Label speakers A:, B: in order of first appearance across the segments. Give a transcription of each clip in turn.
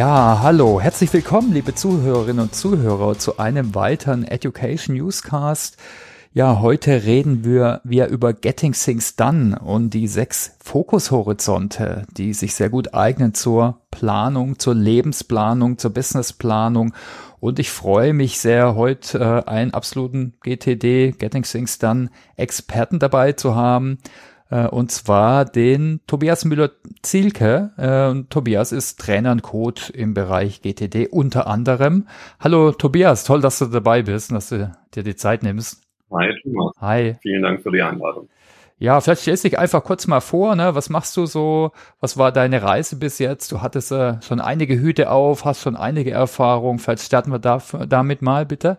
A: Ja, hallo, herzlich willkommen, liebe Zuhörerinnen und Zuhörer, zu einem weiteren Education Newscast. Ja, heute reden wir, wir über Getting Things Done und die sechs Fokushorizonte, die sich sehr gut eignen zur Planung, zur Lebensplanung, zur Businessplanung. Und ich freue mich sehr, heute äh, einen absoluten GTD, Getting Things Done Experten dabei zu haben. Äh, und zwar den Tobias Müller-Zielke. Äh, Tobias ist Trainer und Coach im Bereich GTD unter anderem. Hallo Tobias, toll, dass du dabei bist und dass du dir die Zeit nimmst.
B: Hi, Thomas. Hi. Vielen Dank für die Einladung.
A: Ja, vielleicht stellst du dich einfach kurz mal vor, ne? Was machst du so? Was war deine Reise bis jetzt? Du hattest äh, schon einige Hüte auf, hast schon einige Erfahrungen. Vielleicht starten wir da, damit mal, bitte.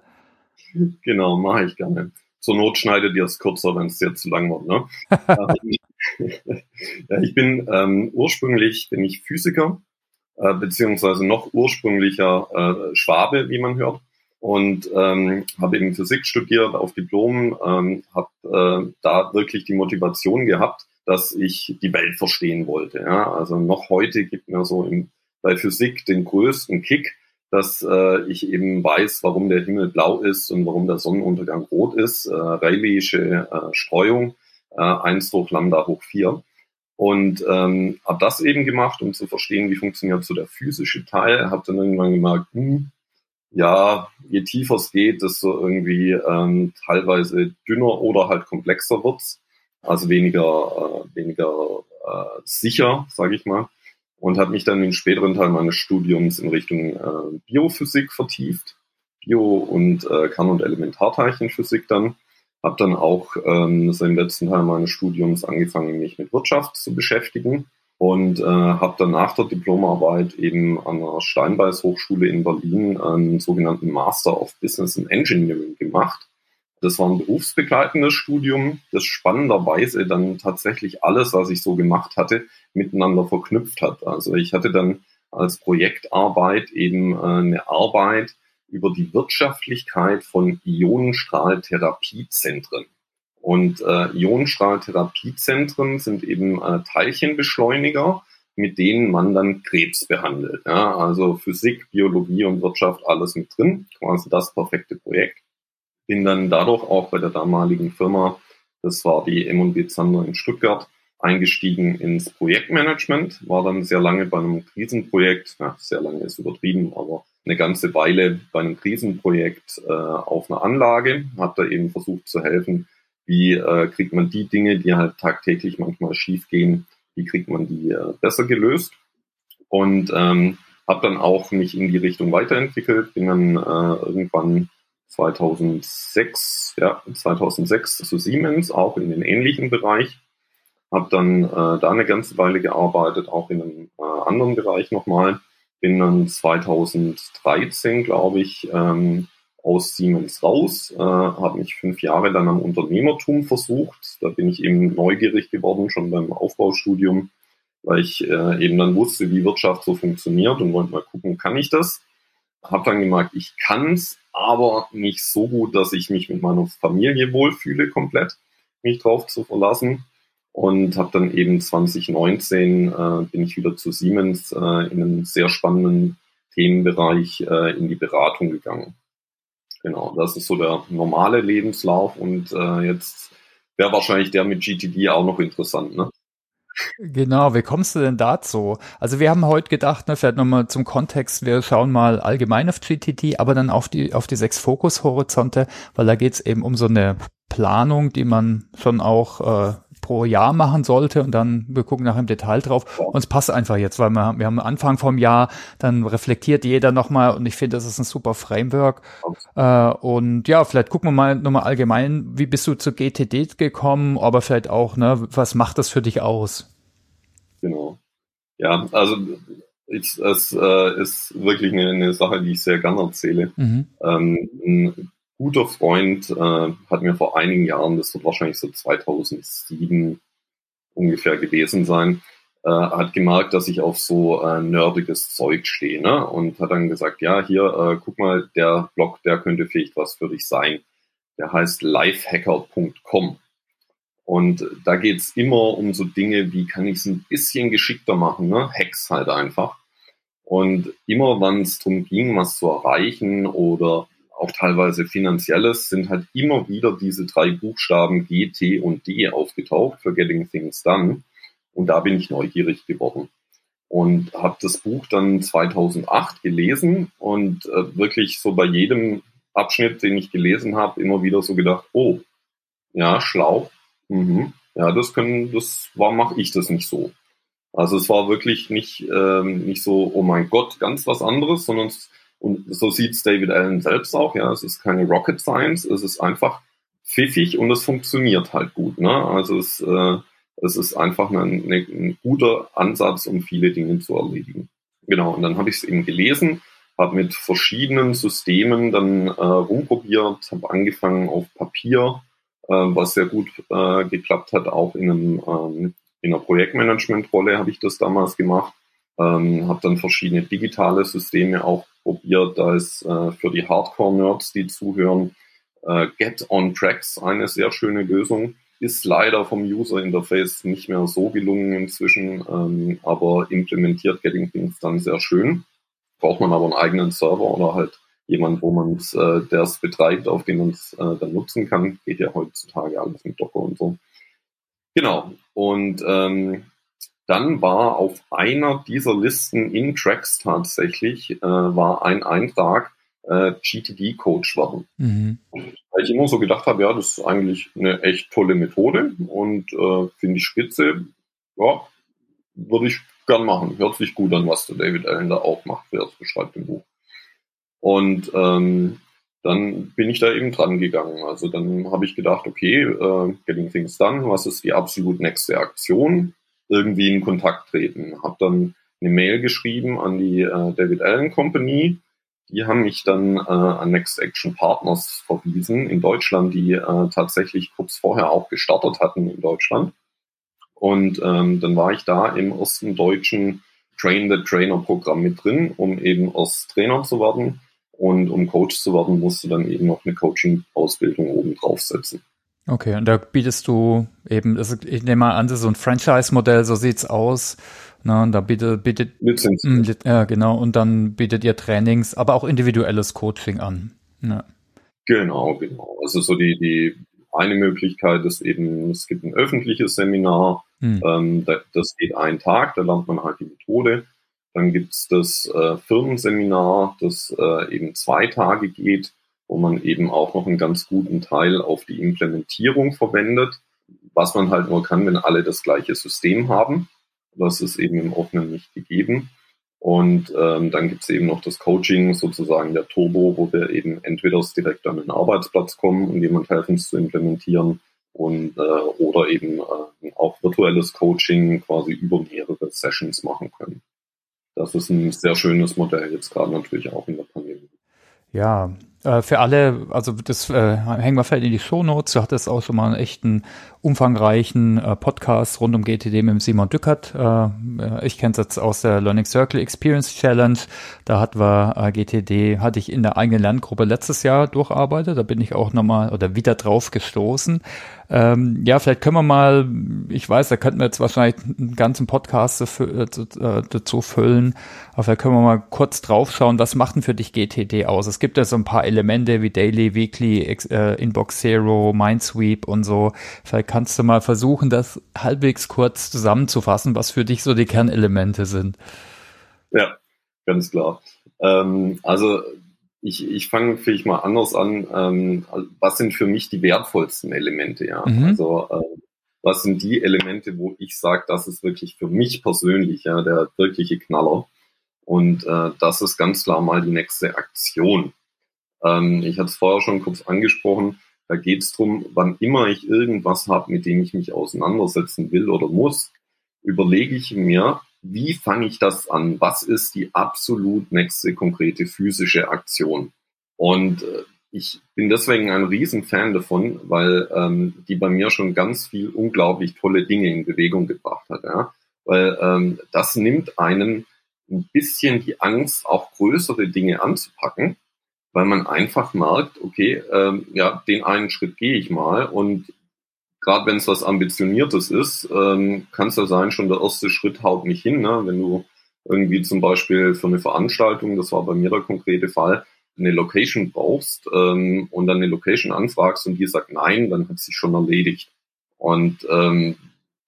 B: Genau, mache ich gerne. Zur Not schneidet ihr es kürzer, wenn es dir zu lang wird, ne? ja, ich bin ähm, ursprünglich bin ich Physiker, äh, beziehungsweise noch ursprünglicher äh, Schwabe, wie man hört und ähm, habe eben Physik studiert auf Diplom, ähm, habe äh, da wirklich die Motivation gehabt, dass ich die Welt verstehen wollte. Ja? Also noch heute gibt mir so im, bei Physik den größten Kick, dass äh, ich eben weiß, warum der Himmel blau ist und warum der Sonnenuntergang rot ist. Äh, Rayleigh'sche äh, Streuung, äh, 1 hoch Lambda hoch 4. Und ähm, habe das eben gemacht, um zu verstehen, wie funktioniert so der physische Teil. Habe dann irgendwann gemerkt, hm, ja, je tiefer es geht, desto irgendwie ähm, teilweise dünner oder halt komplexer wird's, also weniger äh, weniger äh, sicher, sage ich mal, und habe mich dann im späteren Teil meines Studiums in Richtung äh, Biophysik vertieft, Bio- und äh, Kern- und Elementarteilchenphysik dann. Habe dann auch ähm, so im letzten Teil meines Studiums angefangen, mich mit Wirtschaft zu beschäftigen und äh, habe dann nach der Diplomarbeit eben an der Steinbeis Hochschule in Berlin einen sogenannten Master of Business and Engineering gemacht. Das war ein berufsbegleitendes Studium, das spannenderweise dann tatsächlich alles, was ich so gemacht hatte, miteinander verknüpft hat. Also ich hatte dann als Projektarbeit eben äh, eine Arbeit über die Wirtschaftlichkeit von Ionenstrahltherapiezentren. Und äh, Ionenstrahltherapiezentren sind eben äh, Teilchenbeschleuniger, mit denen man dann Krebs behandelt. Ja? Also Physik, Biologie und Wirtschaft, alles mit drin. Quasi das perfekte Projekt. Bin dann dadurch auch bei der damaligen Firma, das war die M&B Zander in Stuttgart, eingestiegen ins Projektmanagement, war dann sehr lange bei einem Krisenprojekt, ja, sehr lange ist übertrieben, aber eine ganze Weile bei einem Krisenprojekt äh, auf einer Anlage, habe da eben versucht zu helfen, wie äh, kriegt man die Dinge, die halt tagtäglich manchmal schief gehen, wie kriegt man die äh, besser gelöst. Und ähm, habe dann auch mich in die Richtung weiterentwickelt, bin dann äh, irgendwann 2006, ja, 2006 zu Siemens, auch in den ähnlichen Bereich. Habe dann äh, da eine ganze Weile gearbeitet, auch in einem äh, anderen Bereich nochmal. Bin dann 2013, glaube ich, ähm, aus Siemens raus, äh, habe mich fünf Jahre dann am Unternehmertum versucht. Da bin ich eben neugierig geworden, schon beim Aufbaustudium, weil ich äh, eben dann wusste, wie Wirtschaft so funktioniert und wollte mal gucken, kann ich das? Habe dann gemerkt, ich kann's, aber nicht so gut, dass ich mich mit meiner Familie wohlfühle komplett, mich drauf zu verlassen. Und habe dann eben 2019 äh, bin ich wieder zu Siemens äh, in einem sehr spannenden Themenbereich äh, in die Beratung gegangen. Genau, das ist so der normale Lebenslauf und äh, jetzt wäre wahrscheinlich der mit GTD auch noch interessant, ne?
A: Genau, wie kommst du denn dazu? Also wir haben heute gedacht, ne, vielleicht nochmal zum Kontext, wir schauen mal allgemein auf GTD, aber dann auf die, auf die sechs Fokushorizonte, weil da geht es eben um so eine Planung, die man schon auch äh, pro Jahr machen sollte und dann wir gucken nach im Detail drauf. Und es passt einfach jetzt, weil wir, wir haben Anfang vom Jahr, dann reflektiert jeder nochmal und ich finde, das ist ein super Framework. Äh, und ja, vielleicht gucken wir mal nochmal allgemein, wie bist du zu GTD gekommen, aber vielleicht auch, ne, was macht das für dich aus?
B: Genau. Ja, also es, es äh, ist wirklich eine, eine, Sache, die ich sehr gerne erzähle. Mhm. Ähm, guter Freund äh, hat mir vor einigen Jahren, das wird wahrscheinlich so 2007 ungefähr gewesen sein, äh, hat gemerkt, dass ich auf so äh, nerdiges Zeug stehe ne? und hat dann gesagt, ja, hier, äh, guck mal, der Blog, der könnte vielleicht was für dich sein. Der heißt lifehacker.com. Und da geht's immer um so Dinge, wie kann ich es ein bisschen geschickter machen, ne? Hacks halt einfach. Und immer wenn es darum ging, was zu erreichen oder auch teilweise finanzielles, sind halt immer wieder diese drei Buchstaben G, T und D aufgetaucht für Getting Things Done. Und da bin ich neugierig geworden und habe das Buch dann 2008 gelesen und äh, wirklich so bei jedem Abschnitt, den ich gelesen habe, immer wieder so gedacht, oh, ja, schlau, mhm. ja, das können, das war, mache ich das nicht so. Also es war wirklich nicht, ähm, nicht so, oh mein Gott, ganz was anderes, sondern es, und so sieht's David Allen selbst auch, ja, es ist keine Rocket Science, es ist einfach pfiffig und es funktioniert halt gut. Ne? Also es, äh, es ist einfach ein, eine, ein guter Ansatz, um viele Dinge zu erledigen. Genau, und dann habe ich es eben gelesen, habe mit verschiedenen Systemen dann äh, rumprobiert, habe angefangen auf Papier, äh, was sehr gut äh, geklappt hat, auch in einem ähm, in einer Projektmanagement-Rolle habe ich das damals gemacht. Ähm, habe dann verschiedene digitale Systeme auch probiert. Da ist äh, für die Hardcore-Nerds, die zuhören, äh, Get on Tracks eine sehr schöne Lösung. Ist leider vom User Interface nicht mehr so gelungen inzwischen, ähm, aber implementiert Getting Things dann sehr schön. Braucht man aber einen eigenen Server oder halt jemand, wo man es, äh, der es betreibt, auf dem man es äh, dann nutzen kann. Geht ja heutzutage alles mit Docker und so. Genau. Und ähm, dann war auf einer dieser Listen in Tracks tatsächlich äh, war ein Eintrag äh, GTD-Coach werden. Mhm. Weil ich immer so gedacht habe, ja, das ist eigentlich eine echt tolle Methode und äh, finde ich spitze. Ja, würde ich gern machen. Hört sich gut an, was der David Allen da auch macht, wer es beschreibt im Buch. Und ähm, dann bin ich da eben dran gegangen. Also dann habe ich gedacht, okay, äh, Getting Things Done, was ist die absolut nächste Aktion? Irgendwie in Kontakt treten. Habe dann eine Mail geschrieben an die äh, David Allen Company. Die haben mich dann äh, an Next Action Partners verwiesen in Deutschland, die äh, tatsächlich kurz vorher auch gestartet hatten in Deutschland. Und ähm, dann war ich da im ersten deutschen Train the Trainer Programm mit drin, um eben erst Trainer zu werden und um Coach zu werden, musst du dann eben noch eine Coaching-Ausbildung oben draufsetzen.
A: Okay, und da bietest du eben, also ich nehme mal an, das ist so ein Franchise-Modell, so sieht's aus. Ne, und da bietet, bietet Lizenz. Mh, ja, genau, und dann bietet ihr Trainings, aber auch individuelles Coaching an. Ja.
B: Genau, genau. Also so die, die eine Möglichkeit ist eben, es gibt ein öffentliches Seminar, hm. ähm, das geht einen Tag, da lernt man halt die Methode. Dann gibt's das äh, Firmenseminar, das äh, eben zwei Tage geht, wo man eben auch noch einen ganz guten Teil auf die Implementierung verwendet, was man halt nur kann, wenn alle das gleiche System haben. Das ist eben im Offenen nicht gegeben. Und ähm, dann gibt's eben noch das Coaching, sozusagen der Turbo, wo wir eben entweder direkt an den Arbeitsplatz kommen und jemand helfen, es zu implementieren, und äh, oder eben äh, auch virtuelles Coaching quasi über mehrere Sessions machen können das ist ein sehr schönes Modell jetzt gerade natürlich auch in der Pandemie.
A: Ja, äh, für alle, also das äh, hängen wir vielleicht in die Show Notes. Du hattest auch schon mal einen echten umfangreichen äh, Podcast rund um GTD mit Simon Dückert. Äh, ich kenne es jetzt aus der Learning Circle Experience Challenge. Da hat wir äh, GTD, hatte ich in der eigenen Lerngruppe letztes Jahr durcharbeitet. Da bin ich auch nochmal oder wieder drauf gestoßen. Ähm, ja, vielleicht können wir mal, ich weiß, da könnten wir jetzt wahrscheinlich einen ganzen Podcast dafür, äh, dazu füllen, aber vielleicht können wir mal kurz draufschauen, was macht denn für dich GTD aus? Es gibt ja so ein paar Elemente wie Daily, Weekly, äh, Inbox Zero, Mindsweep und so. Vielleicht kannst du mal versuchen, das halbwegs kurz zusammenzufassen, was für dich so die Kernelemente sind.
B: Ja, ganz klar. Ähm, also ich, ich fange vielleicht mal anders an. Ähm, was sind für mich die wertvollsten Elemente? Ja, mhm. also äh, was sind die Elemente, wo ich sage, das ist wirklich für mich persönlich ja der wirkliche Knaller. Und äh, das ist ganz klar mal die nächste Aktion. Ähm, ich hatte es vorher schon kurz angesprochen. Da geht es darum, wann immer ich irgendwas habe, mit dem ich mich auseinandersetzen will oder muss, überlege ich mir, wie fange ich das an? Was ist die absolut nächste konkrete physische Aktion? Und äh, ich bin deswegen ein Riesenfan davon, weil ähm, die bei mir schon ganz viel unglaublich tolle Dinge in Bewegung gebracht hat. Ja? Weil ähm, das nimmt einen ein bisschen die Angst, auch größere Dinge anzupacken weil man einfach merkt, okay, ähm, ja, den einen Schritt gehe ich mal und gerade wenn es was Ambitioniertes ist, ähm, kann es ja sein, schon der erste Schritt haut nicht hin, ne? wenn du irgendwie zum Beispiel für eine Veranstaltung, das war bei mir der konkrete Fall, eine Location brauchst ähm, und dann eine Location anfragst und die sagt nein, dann hat sich schon erledigt. Und ähm,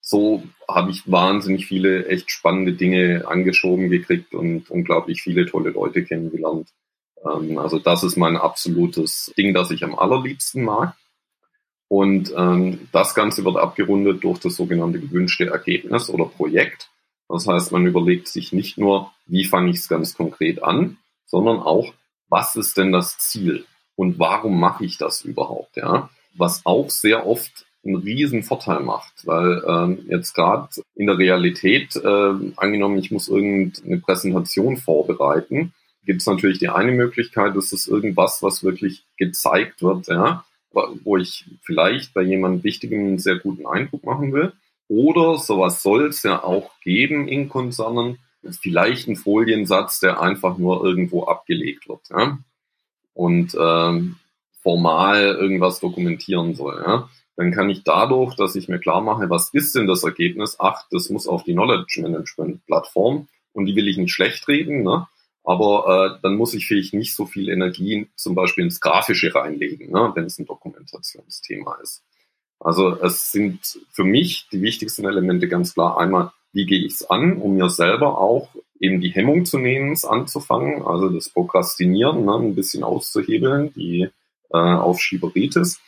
B: so habe ich wahnsinnig viele echt spannende Dinge angeschoben gekriegt und unglaublich viele tolle Leute kennengelernt. Ähm, also das ist mein absolutes Ding, das ich am allerliebsten mag. Und ähm, das Ganze wird abgerundet durch das sogenannte gewünschte Ergebnis oder Projekt. Das heißt, man überlegt sich nicht nur, wie fange ich es ganz konkret an, sondern auch, was ist denn das Ziel und warum mache ich das überhaupt? Ja, was auch sehr oft einen riesen Vorteil macht, weil ähm, jetzt gerade in der Realität, äh, angenommen, ich muss irgendeine Präsentation vorbereiten, gibt es natürlich die eine Möglichkeit, das ist irgendwas, was wirklich gezeigt wird, ja, wo ich vielleicht bei jemandem Wichtigem einen sehr guten Eindruck machen will. Oder sowas soll es ja auch geben in Konzernen, vielleicht ein Foliensatz, der einfach nur irgendwo abgelegt wird ja? und ähm, formal irgendwas dokumentieren soll. Ja? Dann kann ich dadurch, dass ich mir klar mache, was ist denn das Ergebnis? Ach, das muss auf die Knowledge Management Plattform und die will ich nicht schlecht reden. Ne? Aber äh, dann muss ich vielleicht nicht so viel Energie zum Beispiel ins Grafische reinlegen, ne, wenn es ein Dokumentationsthema ist. Also es sind für mich die wichtigsten Elemente ganz klar einmal, wie gehe ich es an, um mir selber auch eben die Hemmung zu nehmen, es anzufangen, also das Prokrastinieren ne, ein bisschen auszuhebeln, die äh, Aufschieberitis.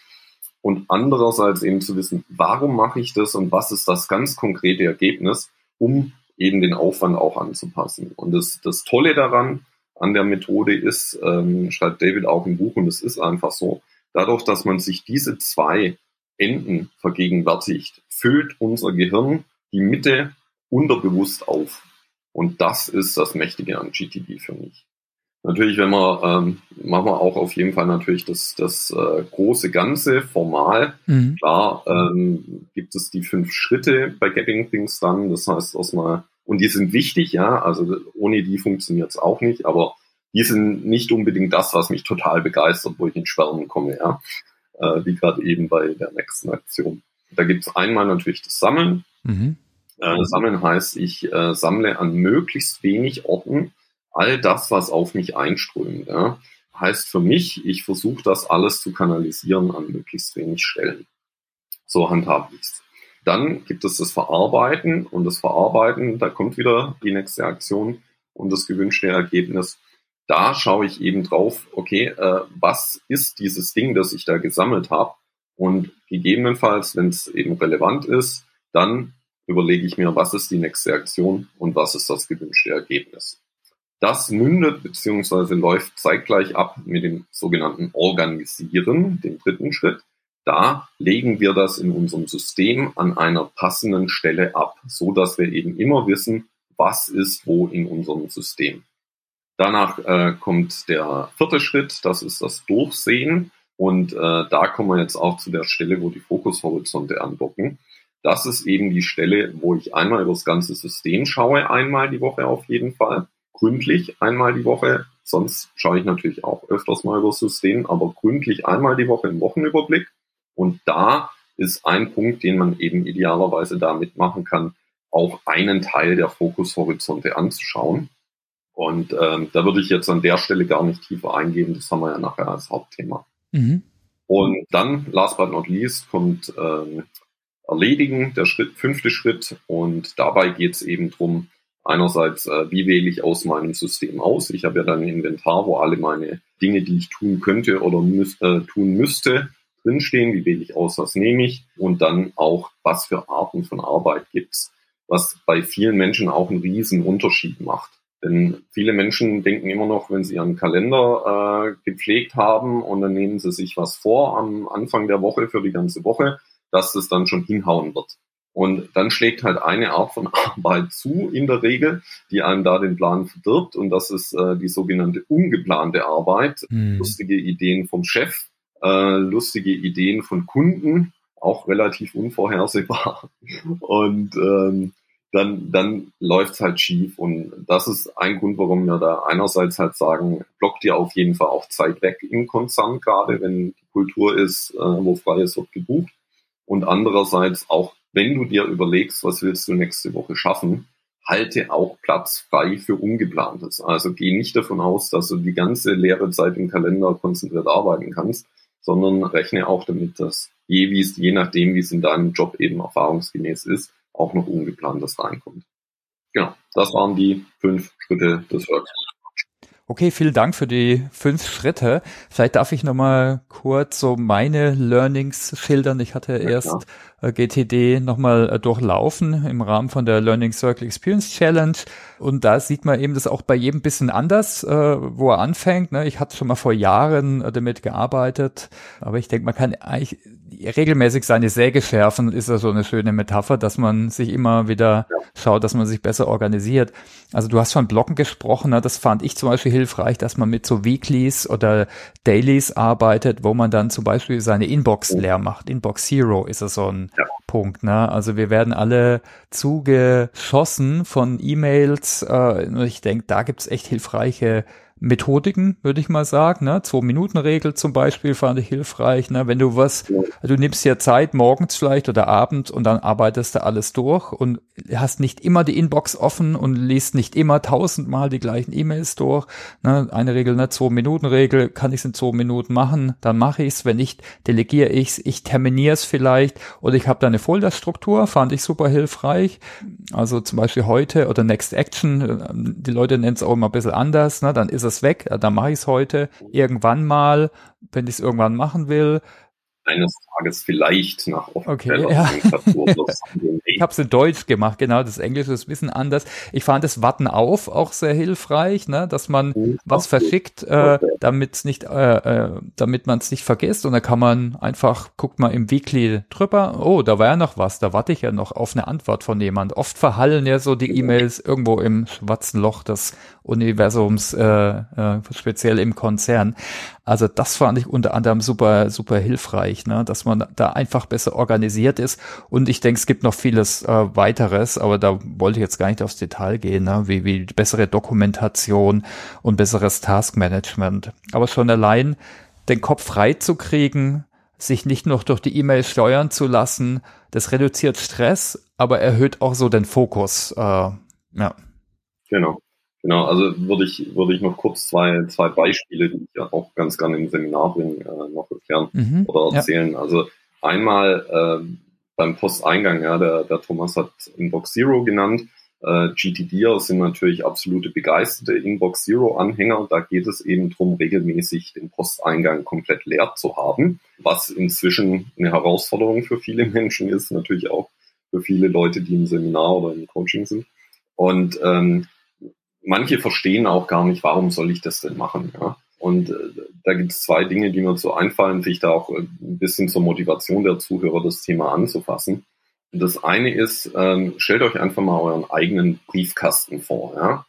B: Und andererseits eben zu wissen, warum mache ich das und was ist das ganz konkrete Ergebnis, um eben den Aufwand auch anzupassen. Und das, das Tolle daran, an der Methode ist, ähm, schreibt David auch im Buch, und es ist einfach so, dadurch, dass man sich diese zwei Enden vergegenwärtigt, füllt unser Gehirn die Mitte unterbewusst auf. Und das ist das Mächtige an GTD für mich. Natürlich, wenn wir, ähm, machen wir auch auf jeden Fall natürlich das, das äh, große Ganze formal. Mhm. Klar ähm, gibt es die fünf Schritte bei Getting Things Done. Das heißt erstmal, und die sind wichtig, ja, also ohne die funktioniert es auch nicht, aber die sind nicht unbedingt das, was mich total begeistert, wo ich in Schwärmen komme, ja, äh, wie gerade eben bei der nächsten Aktion. Da gibt es einmal natürlich das Sammeln. Mhm. Äh, Sammeln heißt, ich äh, sammle an möglichst wenig Orten all das, was auf mich einströmt. Ja, heißt für mich, ich versuche das alles zu kanalisieren an möglichst wenig Stellen. So handhabe ich es. Dann gibt es das Verarbeiten und das Verarbeiten, da kommt wieder die nächste Aktion und das gewünschte Ergebnis. Da schaue ich eben drauf, okay, äh, was ist dieses Ding, das ich da gesammelt habe? Und gegebenenfalls, wenn es eben relevant ist, dann überlege ich mir, was ist die nächste Aktion und was ist das gewünschte Ergebnis. Das mündet bzw. läuft zeitgleich ab mit dem sogenannten Organisieren, dem dritten Schritt. Da legen wir das in unserem System an einer passenden Stelle ab, so dass wir eben immer wissen, was ist wo in unserem System. Danach äh, kommt der vierte Schritt, das ist das Durchsehen. Und äh, da kommen wir jetzt auch zu der Stelle, wo die Fokushorizonte andocken. Das ist eben die Stelle, wo ich einmal über das ganze System schaue, einmal die Woche auf jeden Fall gründlich einmal die Woche. Sonst schaue ich natürlich auch öfters mal über das System, aber gründlich einmal die Woche im Wochenüberblick. Und da ist ein Punkt, den man eben idealerweise da mitmachen kann, auch einen Teil der Fokushorizonte anzuschauen. Und ähm, da würde ich jetzt an der Stelle gar nicht tiefer eingehen, das haben wir ja nachher als Hauptthema. Mhm. Und dann, last but not least, kommt ähm, Erledigen, der Schritt, fünfte Schritt. Und dabei geht es eben drum Einerseits, äh, wie wähle ich aus meinem System aus? Ich habe ja dann ein Inventar, wo alle meine Dinge, die ich tun könnte oder müß, äh, tun müsste, drinstehen. Wie wähle ich aus, was nehme ich? Und dann auch, was für Arten von Arbeit gibt's, was bei vielen Menschen auch einen riesen Unterschied macht. Denn viele Menschen denken immer noch, wenn sie einen Kalender äh, gepflegt haben und dann nehmen sie sich was vor am Anfang der Woche für die ganze Woche, dass es dann schon hinhauen wird. Und dann schlägt halt eine Art von Arbeit zu in der Regel, die einem da den Plan verdirbt. Und das ist äh, die sogenannte ungeplante Arbeit. Mhm. Lustige Ideen vom Chef, äh, lustige Ideen von Kunden, auch relativ unvorhersehbar. Und ähm, dann, dann läuft's halt schief. Und das ist ein Grund, warum wir da einerseits halt sagen, blockt dir auf jeden Fall auch Zeit weg im Konzern, gerade wenn die Kultur ist, äh, wo freies wird gebucht. Und andererseits auch wenn du dir überlegst, was willst du nächste Woche schaffen, halte auch Platz frei für Ungeplantes. Also geh nicht davon aus, dass du die ganze leere Zeit im Kalender konzentriert arbeiten kannst, sondern rechne auch damit, dass je, wie es, je nachdem, wie es in deinem Job eben erfahrungsgemäß ist, auch noch Ungeplantes reinkommt. Genau, das waren die fünf Schritte des Workshops.
A: Okay, vielen Dank für die fünf Schritte. Vielleicht darf ich nochmal kurz so meine Learnings schildern. Ich hatte ja, erst äh, GTD nochmal äh, durchlaufen im Rahmen von der Learning Circle Experience Challenge. Und da sieht man eben das auch bei jedem bisschen anders, äh, wo er anfängt. Ne? Ich hatte schon mal vor Jahren äh, damit gearbeitet, aber ich denke, man kann eigentlich regelmäßig seine Säge schärfen, ist ja so eine schöne Metapher, dass man sich immer wieder schaut, dass man sich besser organisiert. Also du hast von Blocken gesprochen, ne? das fand ich zum Beispiel hilfreich, dass man mit so Weeklies oder Dailies arbeitet, wo man dann zum Beispiel seine Inbox leer macht. Inbox Zero ist ja so ein ja. Punkt. Ne? Also wir werden alle zugeschossen von E-Mails. Äh, ich denke, da gibt's echt hilfreiche Methodiken, würde ich mal sagen. Ne? Zwei-Minuten-Regel zum Beispiel fand ich hilfreich. Ne? Wenn du was, du nimmst dir Zeit morgens vielleicht oder abends und dann arbeitest du alles durch und hast nicht immer die Inbox offen und liest nicht immer tausendmal die gleichen E-Mails durch. Ne? Eine Regel, ne? Zwei-Minuten-Regel, kann ich es in zwei Minuten machen, dann mache ich es. Wenn nicht, delegiere ich es, ich terminiere es vielleicht oder ich habe da eine Folderstruktur, fand ich super hilfreich. Also zum Beispiel heute oder Next Action, die Leute nennen es auch immer ein bisschen anders, ne? dann ist es weg, dann mache ich es heute irgendwann mal, wenn ich es irgendwann machen will.
B: Eines Tages vielleicht nach
A: Okay, ja. ich habe es in Deutsch gemacht, genau, das Englische ist ein bisschen anders. Ich fand das Warten auf auch sehr hilfreich, ne, dass man mhm, was verschickt, äh, damit es nicht, äh, äh, damit man es nicht vergisst und dann kann man einfach, guckt mal im Weekly drüber, oh, da war ja noch was, da warte ich ja noch auf eine Antwort von jemand. Oft verhallen ja so die genau. E-Mails irgendwo im schwarzen Loch des Universums, äh, äh, speziell im Konzern. Also das fand ich unter anderem super, super hilfreich, ne, dass man da einfach besser organisiert ist. Und ich denke, es gibt noch vieles äh, weiteres, aber da wollte ich jetzt gar nicht aufs Detail gehen, ne? wie, wie bessere Dokumentation und besseres Taskmanagement. Aber schon allein den Kopf frei zu kriegen, sich nicht noch durch die E-Mail steuern zu lassen, das reduziert Stress, aber erhöht auch so den Fokus. Äh, ja.
B: Genau. Genau, also würde ich, würde ich noch kurz zwei, zwei Beispiele, die ich auch ganz gerne im Seminar bringe, äh, noch erklären mhm, oder erzählen. Ja. Also Einmal äh, beim Posteingang, ja, der, der Thomas hat Inbox Zero genannt. Äh, GTDer sind natürlich absolute begeisterte Inbox Zero-Anhänger. Da geht es eben darum, regelmäßig den Posteingang komplett leer zu haben, was inzwischen eine Herausforderung für viele Menschen ist, natürlich auch für viele Leute, die im Seminar oder im Coaching sind. Und ähm, manche verstehen auch gar nicht, warum soll ich das denn machen. Ja? Und äh, da gibt es zwei Dinge, die mir so einfallen, sich da auch äh, ein bisschen zur Motivation der Zuhörer das Thema anzufassen. Das eine ist, ähm, stellt euch einfach mal euren eigenen Briefkasten vor. Ja?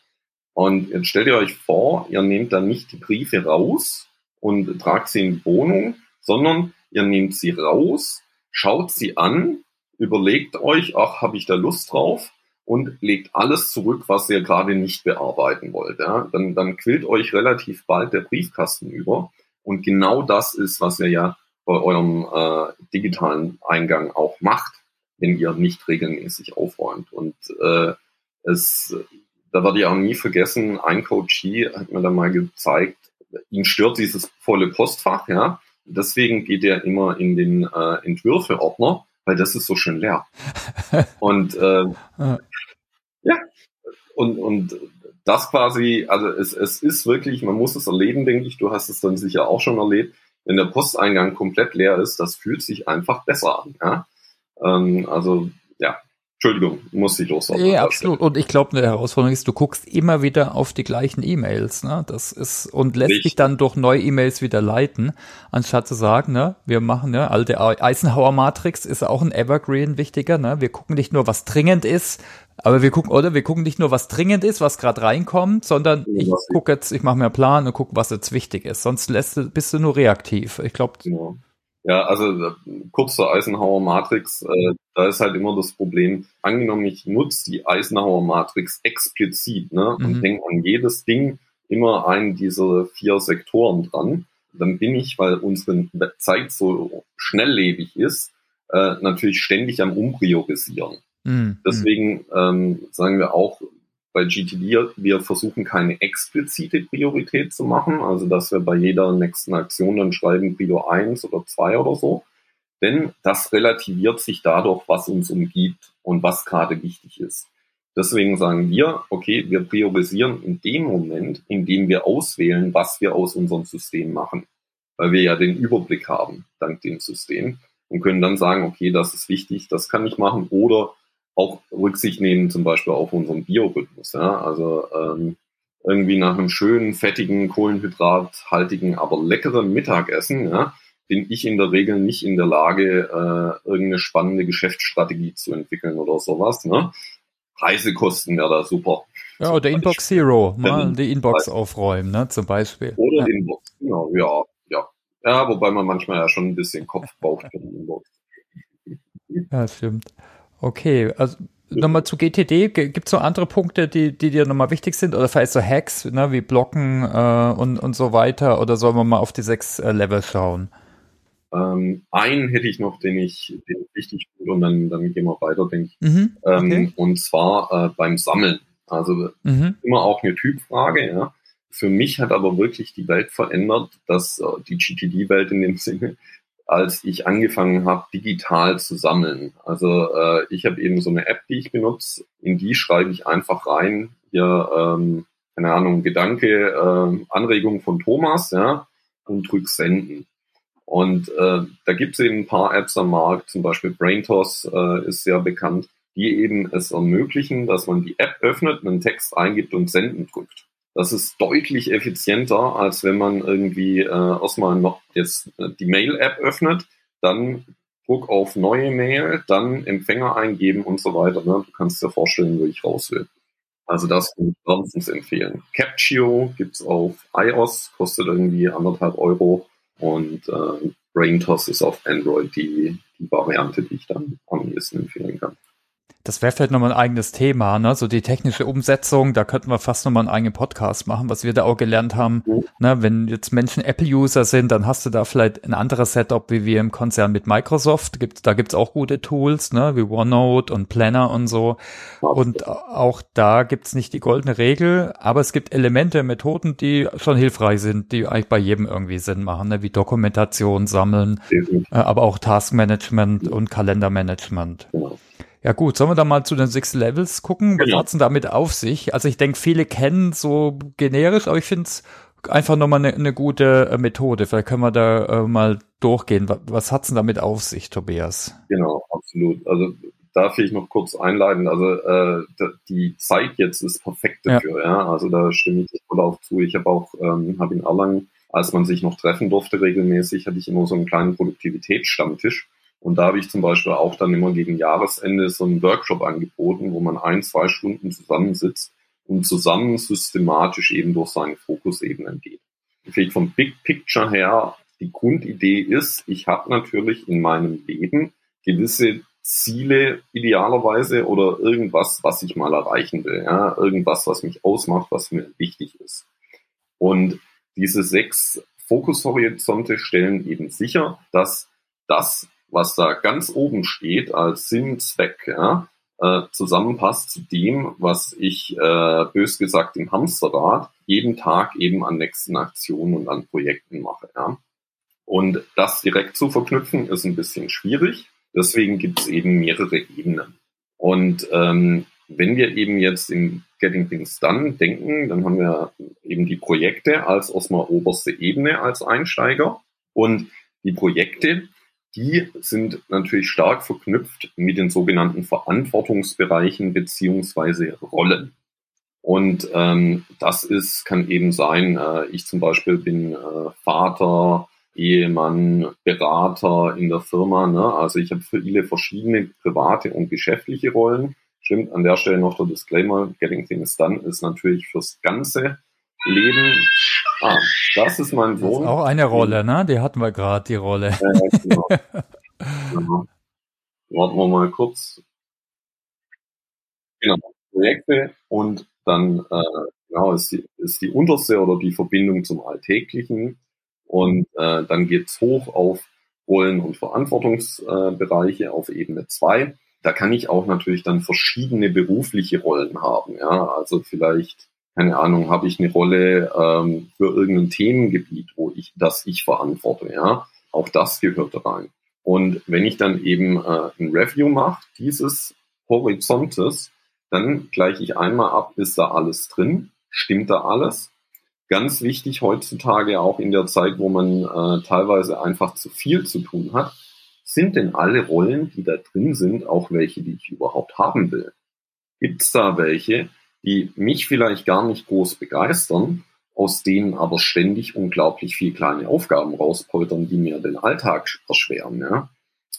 B: Und jetzt stellt ihr euch vor, ihr nehmt dann nicht die Briefe raus und tragt sie in die Wohnung, sondern ihr nehmt sie raus, schaut sie an, überlegt euch, ach, habe ich da Lust drauf? Und legt alles zurück, was ihr gerade nicht bearbeiten wollt. Ja? Dann, dann quillt euch relativ bald der Briefkasten über. Und genau das ist, was ihr ja bei eurem äh, digitalen Eingang auch macht, wenn ihr nicht regelmäßig aufräumt. Und äh, es, da werde ich auch nie vergessen, ein Coachie hat mir da mal gezeigt, ihn stört dieses volle Postfach, ja. Deswegen geht er immer in den äh, Entwürfeordner, weil das ist so schön leer. Und äh, ja, und, und das quasi, also es, es ist wirklich, man muss es erleben, denke ich, du hast es dann sicher auch schon erlebt, wenn der Posteingang komplett leer ist, das fühlt sich einfach besser an. Ja? Ähm, also ja, Entschuldigung, muss ich loswerden.
A: Ja, absolut. Und ich glaube, eine Herausforderung ist, du guckst immer wieder auf die gleichen E-Mails, ne? Das ist, und lässt Richtig. dich dann durch neue E-Mails wieder leiten, anstatt zu sagen, ne, wir machen, ne, alte Eisenhower Matrix ist auch ein Evergreen wichtiger, ne? Wir gucken nicht nur, was dringend ist, aber wir gucken, oder? Wir gucken nicht nur, was dringend ist, was gerade reinkommt, sondern ja, ich gucke jetzt, ich mache mir einen Plan und gucke, was jetzt wichtig ist. Sonst lässt du, bist du nur reaktiv. Ich glaube,
B: genau. Ja, also kurz zur Eisenhower Matrix, äh, da ist halt immer das Problem, angenommen, ich nutze die Eisenhower Matrix explizit ne, mhm. und denke an jedes Ding immer einen dieser vier Sektoren dran, dann bin ich, weil unsere Zeit so schnelllebig ist, äh, natürlich ständig am Umpriorisieren. Mhm. Deswegen ähm, sagen wir auch bei GTD, wir versuchen keine explizite Priorität zu machen, also dass wir bei jeder nächsten Aktion dann schreiben Prio 1 oder 2 oder so. Denn das relativiert sich dadurch, was uns umgibt und was gerade wichtig ist. Deswegen sagen wir, okay, wir priorisieren in dem Moment, in dem wir auswählen, was wir aus unserem System machen. Weil wir ja den Überblick haben, dank dem System. Und können dann sagen, okay, das ist wichtig, das kann ich machen. Oder auch Rücksicht nehmen, zum Beispiel auf unseren Biorhythmus. Ja? Also ähm, irgendwie nach einem schönen, fettigen, kohlenhydrathaltigen, aber leckeren Mittagessen, ja, bin ich in der Regel nicht in der Lage, äh, irgendeine spannende Geschäftsstrategie zu entwickeln oder sowas. Ne? Reisekosten wäre da super.
A: Ja, oder Inbox Zero, mal die Inbox aufräumen, ne, zum Beispiel.
B: Oder
A: ja.
B: Inbox, genau, ja, ja. Ja, wobei man manchmal ja schon ein bisschen Kopf braucht für die Inbox.
A: Ja, stimmt. Okay, also nochmal zu GTD, gibt es noch andere Punkte, die, die dir nochmal wichtig sind? Oder vielleicht so Hacks, ne, wie Blocken äh, und, und so weiter? Oder sollen wir mal auf die sechs äh, Level schauen?
B: Ähm, einen hätte ich noch, den ich, den ich wichtig finde und dann, dann gehen wir weiter, denke ich. Mhm, okay. ähm, und zwar äh, beim Sammeln. Also mhm. immer auch eine Typfrage, ja. Für mich hat aber wirklich die Welt verändert, dass äh, die GTD-Welt in dem Sinne, als ich angefangen habe, digital zu sammeln. Also äh, ich habe eben so eine App, die ich benutze, in die schreibe ich einfach rein, hier, ähm, keine Ahnung, Gedanke, äh, Anregung von Thomas, ja, und drück senden. Und äh, da gibt es eben ein paar Apps am Markt, zum Beispiel BrainToss äh, ist sehr bekannt, die eben es ermöglichen, dass man die App öffnet, einen Text eingibt und senden drückt. Das ist deutlich effizienter, als wenn man irgendwie äh, erstmal noch jetzt äh, die Mail-App öffnet, dann Druck auf neue Mail, dann Empfänger eingeben und so weiter. Ne? Du kannst dir vorstellen, wo ich raus will. Also das kann ich wärmstens empfehlen. Captio gibt's auf iOS, kostet irgendwie anderthalb Euro. Und äh, BrainToss ist auf Android die, die Variante, die ich dann am ehesten empfehlen kann.
A: Das wäre vielleicht nochmal ein eigenes Thema, ne? So die technische Umsetzung, da könnten wir fast nochmal einen eigenen Podcast machen, was wir da auch gelernt haben. Mhm. Ne? Wenn jetzt Menschen Apple-User sind, dann hast du da vielleicht ein anderes Setup, wie wir im Konzern mit Microsoft. Gibt, da gibt's auch gute Tools, ne? wie OneNote und Planner und so. Und auch da gibt's nicht die goldene Regel, aber es gibt Elemente, Methoden, die schon hilfreich sind, die eigentlich bei jedem irgendwie Sinn machen, ne? wie Dokumentation sammeln, mhm. aber auch Taskmanagement und Kalendermanagement. Genau. Ja gut, sollen wir da mal zu den Six Levels gucken? Was genau. hat's denn damit auf sich? Also ich denke, viele kennen so generisch, aber ich finde es einfach nochmal eine ne gute äh, Methode. Vielleicht können wir da äh, mal durchgehen. Was, was hat's denn damit auf sich, Tobias?
B: Genau, absolut. Also darf ich noch kurz einleiten. Also äh, die Zeit jetzt ist perfekt dafür. Ja. ja? Also da stimme ich voll auch zu. Ich habe auch, ähm, habe in Erlangen, als man sich noch treffen durfte regelmäßig, hatte ich immer so einen kleinen Produktivitätsstammtisch. Und da habe ich zum Beispiel auch dann immer gegen Jahresende so einen Workshop angeboten, wo man ein, zwei Stunden zusammensitzt und zusammen systematisch eben durch seine Fokusebenen geht. Vielleicht vom Big Picture her, die Grundidee ist, ich habe natürlich in meinem Leben gewisse Ziele idealerweise oder irgendwas, was ich mal erreichen will, ja, irgendwas, was mich ausmacht, was mir wichtig ist. Und diese sechs Fokushorizonte stellen eben sicher, dass das was da ganz oben steht als Sinn, Zweck, ja, äh, zusammenpasst zu dem, was ich, äh, bös gesagt, im Hamsterrad jeden Tag eben an nächsten Aktionen und an Projekten mache. Ja. Und das direkt zu verknüpfen, ist ein bisschen schwierig. Deswegen gibt es eben mehrere Ebenen. Und ähm, wenn wir eben jetzt in Getting Things Done denken, dann haben wir eben die Projekte als erstmal oberste Ebene als Einsteiger. Und die Projekte, die sind natürlich stark verknüpft mit den sogenannten Verantwortungsbereichen beziehungsweise Rollen. Und ähm, das ist, kann eben sein, äh, ich zum Beispiel bin äh, Vater, Ehemann, Berater in der Firma. Ne? Also ich habe viele verschiedene private und geschäftliche Rollen. Stimmt, an der Stelle noch der Disclaimer, Getting Things Done ist natürlich fürs ganze Leben Ah, das ist mein Sohn. Das ist
A: auch eine Rolle, ne? Die hatten wir gerade, die Rolle.
B: Ja, genau. genau. Warten wir mal kurz. Genau, Projekte und dann äh, genau, ist, die, ist die unterste oder die Verbindung zum Alltäglichen. Und äh, dann geht's hoch auf Rollen- und Verantwortungsbereiche äh, auf Ebene zwei da kann ich auch natürlich dann verschiedene berufliche Rollen haben. Ja, also vielleicht keine Ahnung, habe ich eine Rolle ähm, für irgendein Themengebiet, wo ich das ich verantworte. Ja, auch das gehört rein. Und wenn ich dann eben äh, ein Review mache dieses Horizontes, dann gleiche ich einmal ab, ist da alles drin, stimmt da alles. Ganz wichtig heutzutage auch in der Zeit, wo man äh, teilweise einfach zu viel zu tun hat, sind denn alle Rollen, die da drin sind, auch welche, die ich überhaupt haben will? Gibt es da welche, die mich vielleicht gar nicht groß begeistern, aus denen aber ständig unglaublich viel kleine Aufgaben rauspoltern, die mir den Alltag erschweren. Ja?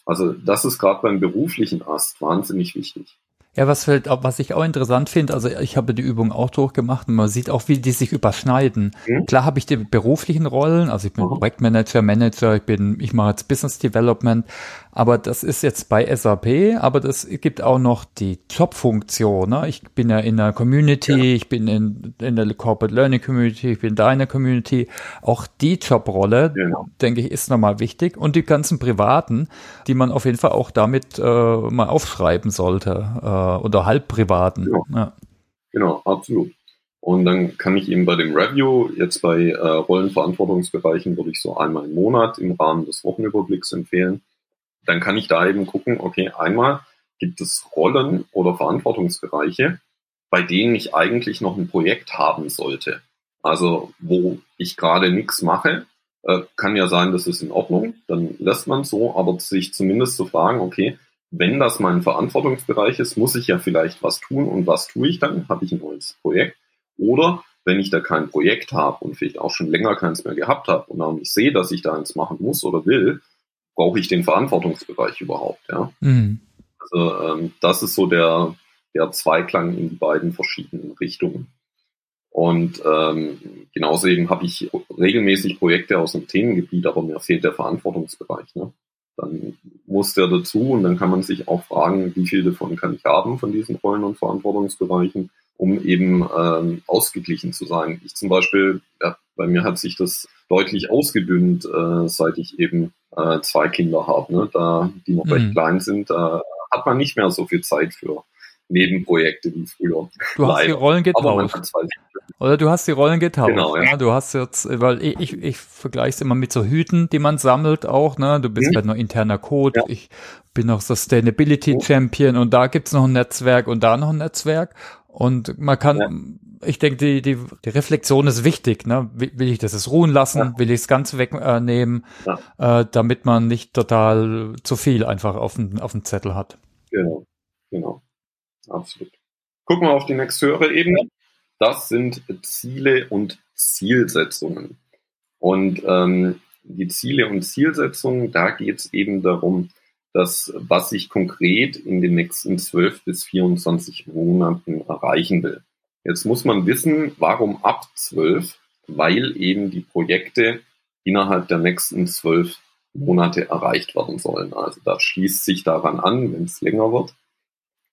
B: Also das ist gerade beim beruflichen Ast wahnsinnig wichtig.
A: Ja, was, fällt, was ich auch interessant finde, also ich habe die Übung auch durchgemacht und man sieht auch, wie die sich überschneiden. Mhm. Klar habe ich die beruflichen Rollen, also ich bin mhm. Projektmanager, Manager, ich bin, ich mache jetzt Business Development, aber das ist jetzt bei SAP, aber das gibt auch noch die Jobfunktion. Ne? Ich bin ja in der Community, ja. ich bin in, in der Corporate Learning Community, ich bin da in der Community. Auch die Jobrolle, ja. denke ich, ist nochmal wichtig. Und die ganzen privaten, die man auf jeden Fall auch damit äh, mal aufschreiben sollte. Äh, oder halb privaten.
B: Genau. Ja. genau, absolut. Und dann kann ich eben bei dem Review, jetzt bei äh, Rollenverantwortungsbereichen, würde ich so einmal im Monat im Rahmen des Wochenüberblicks empfehlen dann kann ich da eben gucken, okay, einmal gibt es Rollen oder Verantwortungsbereiche, bei denen ich eigentlich noch ein Projekt haben sollte. Also wo ich gerade nichts mache, äh, kann ja sein, das ist in Ordnung, dann lässt man so, aber sich zumindest zu fragen, okay, wenn das mein Verantwortungsbereich ist, muss ich ja vielleicht was tun und was tue ich dann? Habe ich ein neues Projekt? Oder wenn ich da kein Projekt habe und vielleicht auch schon länger keins mehr gehabt habe und auch nicht sehe, dass ich da eins machen muss oder will, brauche ich den Verantwortungsbereich überhaupt, ja. Mhm. Also ähm, das ist so der, der Zweiklang in die beiden verschiedenen Richtungen. Und ähm, genauso eben habe ich regelmäßig Projekte aus dem Themengebiet, aber mir fehlt der Verantwortungsbereich. Ne? Dann muss der dazu und dann kann man sich auch fragen, wie viel davon kann ich haben von diesen Rollen und Verantwortungsbereichen, um eben ähm, ausgeglichen zu sein. Ich zum Beispiel, ja, bei mir hat sich das deutlich ausgedünnt, äh, seit ich eben äh, zwei Kinder habe, ne? da die noch mhm. recht klein sind, da hat man nicht mehr so viel Zeit für Nebenprojekte wie früher.
A: Du hast die Rollen getauscht. Oder du hast die Rollen getauscht. Genau, ja. ja. Du hast jetzt, weil ich, ich, ich vergleiche es immer mit so Hüten, die man sammelt auch, ne? Du bist mhm. halt noch interner Code, ja. ich bin noch Sustainability mhm. Champion und da gibt's noch ein Netzwerk und da noch ein Netzwerk. Und man kann, ich denke, die, die, die Reflexion ist wichtig. Ne? Will ich das jetzt ruhen lassen? Ja. Will ich es ganz wegnehmen, ja. äh, damit man nicht total zu viel einfach auf dem, auf dem Zettel hat?
B: Genau, genau. Absolut. Gucken wir auf die nächste höhere Ebene. Das sind Ziele und Zielsetzungen. Und ähm, die Ziele und Zielsetzungen, da geht es eben darum, dass was ich konkret in den nächsten 12 bis 24 Monaten erreichen will. Jetzt muss man wissen, warum ab 12? Weil eben die Projekte innerhalb der nächsten zwölf Monate erreicht werden sollen. Also das schließt sich daran an, wenn es länger wird.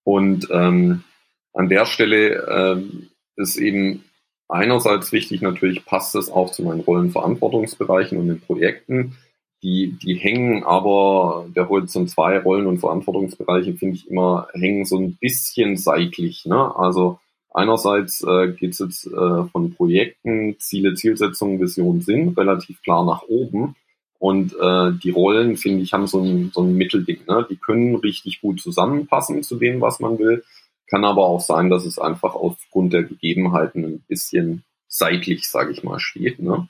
B: Und ähm, an der Stelle ähm, ist eben einerseits wichtig, natürlich passt es auch zu meinen Rollenverantwortungsbereichen und den Projekten. Die, die hängen aber, der Horizont 2 Rollen- und Verantwortungsbereiche, finde ich immer, hängen so ein bisschen seitlich. Ne? Also Einerseits äh, geht es jetzt äh, von Projekten, Ziele, Zielsetzungen, Vision, Sinn relativ klar nach oben. Und äh, die Rollen, finde ich, haben so ein, so ein Mittelding. Ne? Die können richtig gut zusammenpassen zu dem, was man will. Kann aber auch sein, dass es einfach aufgrund der Gegebenheiten ein bisschen seitlich, sage ich mal, steht. Ne?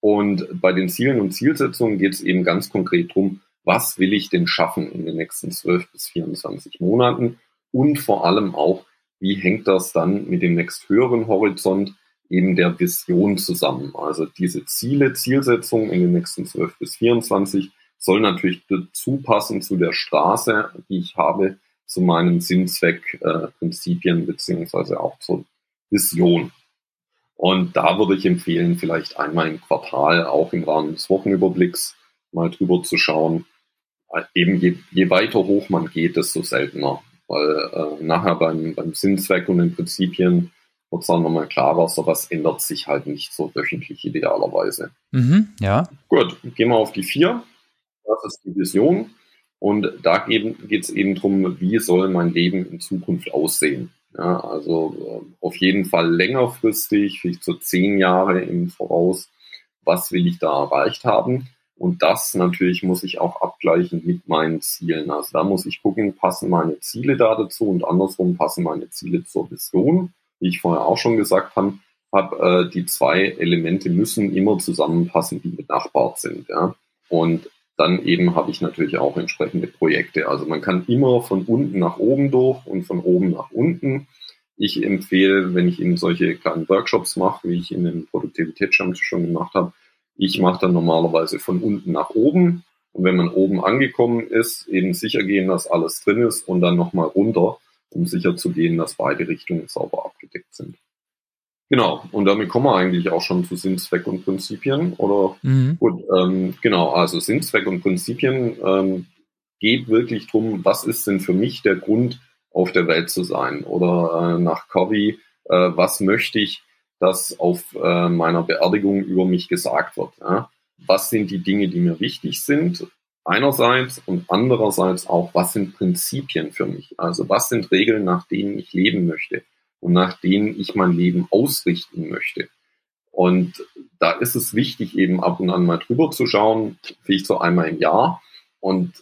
B: Und bei den Zielen und Zielsetzungen geht es eben ganz konkret drum, was will ich denn schaffen in den nächsten 12 bis 24 Monaten und vor allem auch, wie hängt das dann mit dem nächsthöheren Horizont eben der Vision zusammen? Also diese Ziele, Zielsetzungen in den nächsten 12 bis 24 soll natürlich dazu passen zu der Straße, die ich habe, zu meinen Sinnzweck, äh, beziehungsweise auch zur Vision. Und da würde ich empfehlen, vielleicht einmal im Quartal, auch im Rahmen des Wochenüberblicks, mal drüber zu schauen. Äh, eben je, je weiter hoch man geht, desto seltener weil äh, nachher beim, beim Sinnzweck und den Prinzipien wird es dann nochmal klarer, so was ändert sich halt nicht so wöchentlich idealerweise.
A: Mhm, ja.
B: Gut, gehen wir auf die vier. Das ist die Vision. Und da geht es eben darum, wie soll mein Leben in Zukunft aussehen. Ja, also äh, auf jeden Fall längerfristig, vielleicht so zehn Jahre im Voraus, was will ich da erreicht haben. Und das natürlich muss ich auch abgleichen mit meinen Zielen. Also da muss ich gucken, passen meine Ziele da dazu und andersrum passen meine Ziele zur Vision. Wie ich vorher auch schon gesagt habe, hab, äh, die zwei Elemente müssen immer zusammenpassen, die benachbart sind. Ja? Und dann eben habe ich natürlich auch entsprechende Projekte. Also man kann immer von unten nach oben durch und von oben nach unten. Ich empfehle, wenn ich eben solche kleinen Workshops mache, wie ich in den Produktivitätsstammtisch schon gemacht habe, ich mache dann normalerweise von unten nach oben. Und wenn man oben angekommen ist, eben sicher gehen, dass alles drin ist und dann nochmal runter, um sicher zu gehen, dass beide Richtungen sauber abgedeckt sind. Genau, und damit kommen wir eigentlich auch schon zu Sinn, Zweck und Prinzipien. Oder mhm. gut, ähm, genau, also Sinn, Zweck und Prinzipien ähm, geht wirklich drum, was ist denn für mich der Grund, auf der Welt zu sein? Oder äh, nach Covey, äh, was möchte ich, dass auf äh, meiner Beerdigung über mich gesagt wird? Ja? Was sind die Dinge, die mir wichtig sind? Einerseits und andererseits auch, was sind Prinzipien für mich? Also was sind Regeln, nach denen ich leben möchte? und nach denen ich mein Leben ausrichten möchte. Und da ist es wichtig, eben ab und an mal drüber zu schauen, vielleicht so einmal im Jahr. Und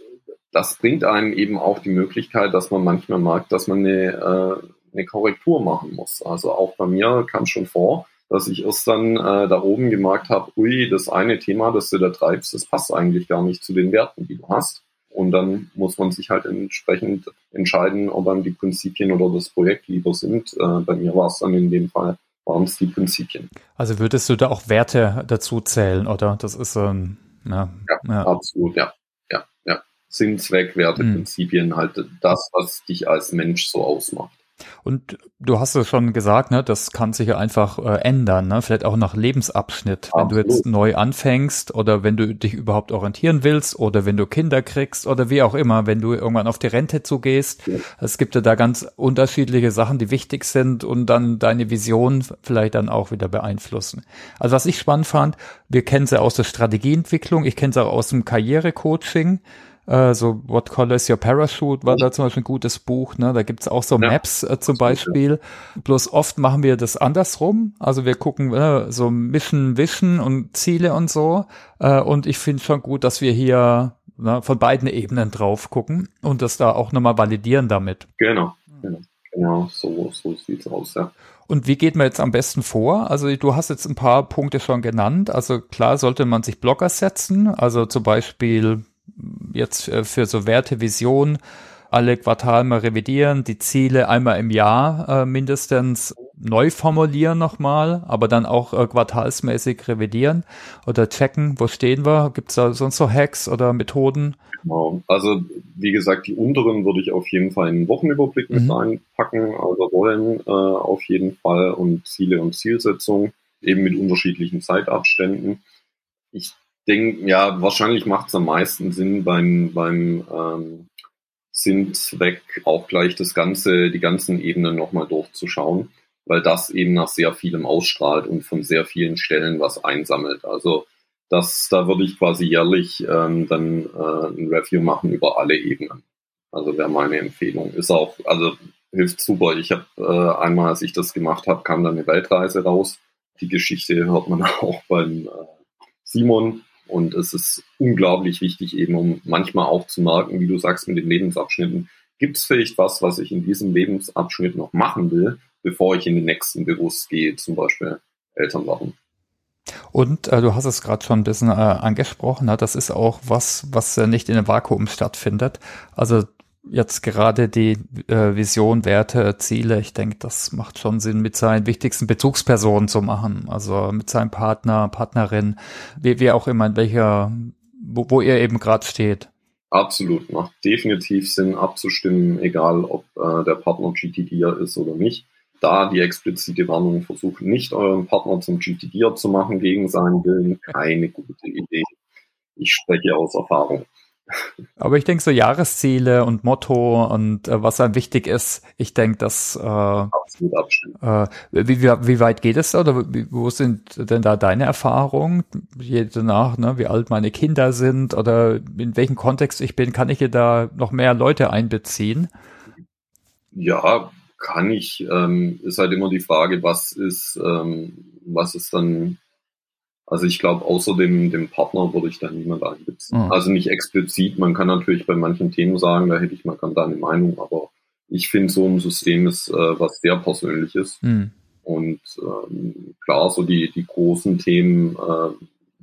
B: das bringt einem eben auch die Möglichkeit, dass man manchmal merkt, dass man eine, äh, eine Korrektur machen muss. Also auch bei mir kam schon vor, dass ich erst dann äh, da oben gemerkt habe, ui, das eine Thema, das du da treibst, das passt eigentlich gar nicht zu den Werten, die du hast. Und dann muss man sich halt entsprechend entscheiden, ob einem die Prinzipien oder das Projekt lieber sind. Äh, bei mir war es dann in dem Fall, waren es die Prinzipien.
A: Also würdest du da auch Werte dazu zählen, oder? Das ist ähm,
B: ja, ja, ja, absolut, ja. Ja, ja. Sinn, Zweck, Werte, mhm. Prinzipien, halt das, was dich als Mensch so ausmacht.
A: Und du hast es schon gesagt, ne, das kann sich ja einfach äh, ändern, ne? vielleicht auch nach Lebensabschnitt. Absolut. Wenn du jetzt neu anfängst oder wenn du dich überhaupt orientieren willst oder wenn du Kinder kriegst oder wie auch immer, wenn du irgendwann auf die Rente zugehst. Ja. Es gibt ja da ganz unterschiedliche Sachen, die wichtig sind und dann deine Vision vielleicht dann auch wieder beeinflussen. Also was ich spannend fand, wir kennen sie aus der Strategieentwicklung, ich kenne sie auch aus dem Karrierecoaching. Äh, so What Color is Your Parachute war da zum Beispiel ein gutes Buch. Ne? Da gibt's auch so ja, Maps äh, zum Beispiel. Bloß oft machen wir das andersrum. Also wir gucken äh, so Mission, Vision und Ziele und so. Äh, und ich finde schon gut, dass wir hier ne, von beiden Ebenen drauf gucken und das da auch nochmal validieren damit.
B: Genau, genau, genau. so, so sieht's aus, ja.
A: Und wie geht man jetzt am besten vor? Also du hast jetzt ein paar Punkte schon genannt. Also klar sollte man sich Blocker setzen. Also zum Beispiel jetzt äh, für so Wertevision alle Quartal mal revidieren, die Ziele einmal im Jahr äh, mindestens neu formulieren nochmal, aber dann auch äh, quartalsmäßig revidieren oder checken, wo stehen wir? Gibt es da sonst noch Hacks oder Methoden?
B: Genau. Also wie gesagt, die unteren würde ich auf jeden Fall in den Wochenüberblick mhm. mit reinpacken, also Rollen äh, auf jeden Fall und Ziele und Zielsetzung, eben mit unterschiedlichen Zeitabständen. Ich denke, ja, wahrscheinlich macht es am meisten Sinn beim, beim ähm, Sinn-Zweck auch gleich das Ganze, die ganzen Ebenen nochmal durchzuschauen, weil das eben nach sehr vielem ausstrahlt und von sehr vielen Stellen was einsammelt. Also das, da würde ich quasi jährlich ähm, dann äh, ein Review machen über alle Ebenen. Also wäre meine Empfehlung. Ist auch, also hilft super. Ich habe äh, einmal, als ich das gemacht habe, kam dann eine Weltreise raus. Die Geschichte hört man auch beim äh, Simon. Und es ist unglaublich wichtig, eben um manchmal auch zu merken, wie du sagst, mit den Lebensabschnitten, gibt es vielleicht was, was ich in diesem Lebensabschnitt noch machen will, bevor ich in den nächsten bewusst gehe, zum Beispiel Eltern werden.
A: Und äh, du hast es gerade schon ein bisschen äh, angesprochen, ne? das ist auch was, was äh, nicht in einem Vakuum stattfindet. Also jetzt gerade die äh, Vision, Werte, Ziele, ich denke, das macht schon Sinn, mit seinen wichtigsten Bezugspersonen zu machen. Also mit seinem Partner, Partnerin, wie, wie auch immer, in welcher, wo, wo ihr eben gerade steht.
B: Absolut, macht definitiv Sinn abzustimmen, egal ob äh, der Partner GTDer ist oder nicht. Da die explizite Warnung versucht, nicht euren Partner zum GTDer zu machen gegen seinen Willen, keine gute Idee. Ich spreche aus Erfahrung.
A: Aber ich denke, so Jahresziele und Motto und äh, was einem wichtig ist, ich denke, dass äh,
B: absolut abstimmen.
A: Äh, wie, wie, wie weit geht es oder wie, wo sind denn da deine Erfahrungen? Je nach, ne, wie alt meine Kinder sind oder in welchem Kontext ich bin, kann ich hier da noch mehr Leute einbeziehen?
B: Ja, kann ich. Ähm, ist halt immer die Frage, was ist, ähm, was ist dann also ich glaube, außer dem, dem Partner würde ich da niemand einbeziehen. Mhm. Also nicht explizit. Man kann natürlich bei manchen Themen sagen, da hätte ich mal ganz deine Meinung, aber ich finde, so ein System ist äh, was sehr Persönliches. Mhm. Und ähm, klar, so die, die großen Themen äh,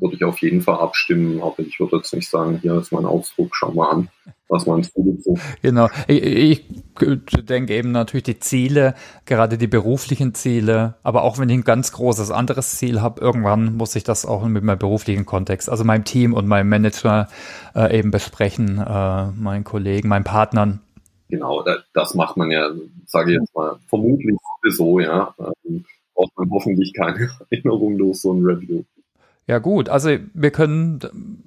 B: würde ich auf jeden Fall abstimmen, aber ich würde jetzt nicht sagen, hier ist mein Ausdruck, schau mal an, was du dazu?
A: Genau, ich, ich denke eben natürlich die Ziele, gerade die beruflichen Ziele, aber auch wenn ich ein ganz großes anderes Ziel habe, irgendwann muss ich das auch mit meinem beruflichen Kontext, also meinem Team und meinem Manager äh, eben besprechen, äh, meinen Kollegen, meinen Partnern.
B: Genau, das macht man ja, sage ich jetzt mal, vermutlich sowieso, ja. Ähm, braucht man hoffentlich keine Erinnerung durch so ein Review.
A: Ja gut, also wir können,